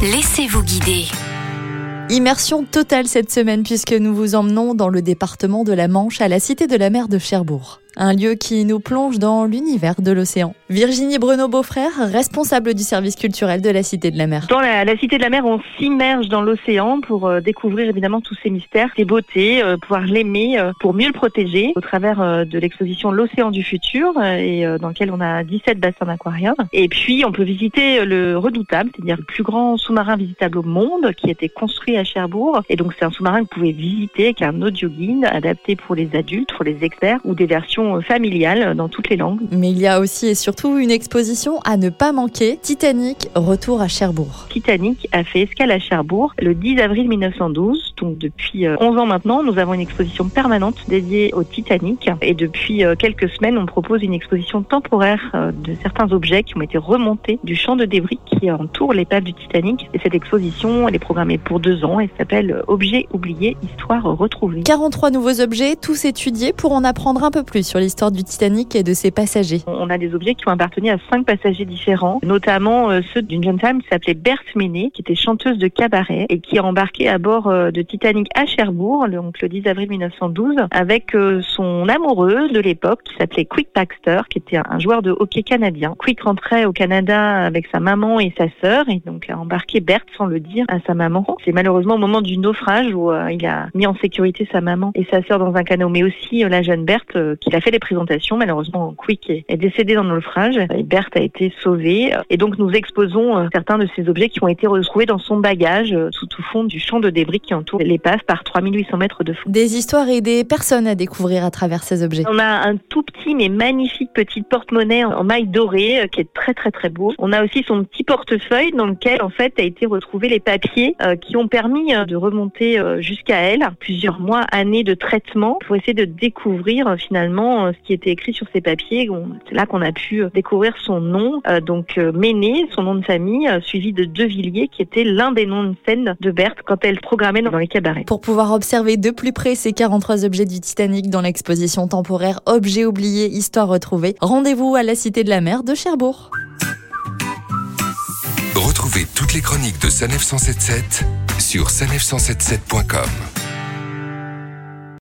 Laissez-vous guider. Immersion totale cette semaine puisque nous vous emmenons dans le département de la Manche à la Cité de la Mer de Cherbourg un lieu qui nous plonge dans l'univers de l'océan. Virginie Bruno-Beaufrère, responsable du service culturel de la Cité de la Mer. Dans la, Cité de la Mer, on s'immerge dans l'océan pour euh, découvrir évidemment tous ses mystères, ses beautés, euh, pouvoir l'aimer, euh, pour mieux le protéger au travers de l'exposition L'océan du futur et dans lequel on a 17 bassins d'aquarium. Et puis on peut visiter le redoutable, c'est-à-dire le plus grand sous-marin visitable au monde qui a été construit à Cherbourg. Et donc c'est un sous-marin que vous pouvez visiter avec un audio guide adapté pour les adultes, pour les experts ou des versions familiale dans toutes les langues. Mais il y a aussi et surtout une exposition à ne pas manquer, Titanic, retour à Cherbourg. Titanic a fait escale à Cherbourg le 10 avril 1912, donc depuis 11 euh, ans maintenant, nous avons une exposition permanente dédiée au Titanic et depuis euh, quelques semaines, on propose une exposition temporaire euh, de certains objets qui ont été remontés du champ de débris qui entoure l'épave du Titanic. Et cette exposition, elle est programmée pour deux ans et s'appelle Objets oubliés, histoire retrouvée. 43 nouveaux objets, tous étudiés pour en apprendre un peu plus sur l'histoire du Titanic et de ses passagers. On a des objets qui ont appartenu à cinq passagers différents, notamment ceux d'une jeune femme qui s'appelait Berthe Méné, qui était chanteuse de cabaret et qui a embarqué à bord de Titanic à Cherbourg, donc le 10 avril 1912, avec euh, son amoureux de l'époque qui s'appelait Quick Baxter, qui était un joueur de hockey canadien. Quick rentrait au Canada avec sa maman et sa sœur et donc a embarqué Berthe sans le dire à sa maman. C'est malheureusement au moment du naufrage où il a mis en sécurité sa maman et sa sœur dans un canot, mais aussi la jeune Berthe qui a fait les présentations. Malheureusement, Quick est décédé dans le naufrage et Berthe a été sauvée. Et donc, nous exposons euh, certains de ces objets qui ont été retrouvés dans son bagage euh, tout au fond du champ de débris qui entoure l'épave par 3800 mètres de fond. Des histoires et des personnes à découvrir à travers ces objets. On a un tout petit mais magnifique petit porte-monnaie en maille dorée euh, qui est très très très beau. On a aussi son petit portefeuille dans lequel en fait a été retrouvé les papiers qui ont permis de remonter jusqu'à elle plusieurs mois, années de traitement pour essayer de découvrir finalement ce qui était écrit sur ces papiers. C'est là qu'on a pu euh, découvrir son nom, euh, donc euh, Méné, son nom de famille, suivi de De Villiers, qui était l'un des noms de scène de Berthe quand elle programmait dans les cabarets. Pour pouvoir observer de plus près ces 43 objets du Titanic dans l'exposition temporaire Objets oubliés, Histoire retrouvée, rendez-vous à la Cité de la Mer de Cherbourg. Retrouvez toutes les chroniques de Sanef 177 sur sanef177.com.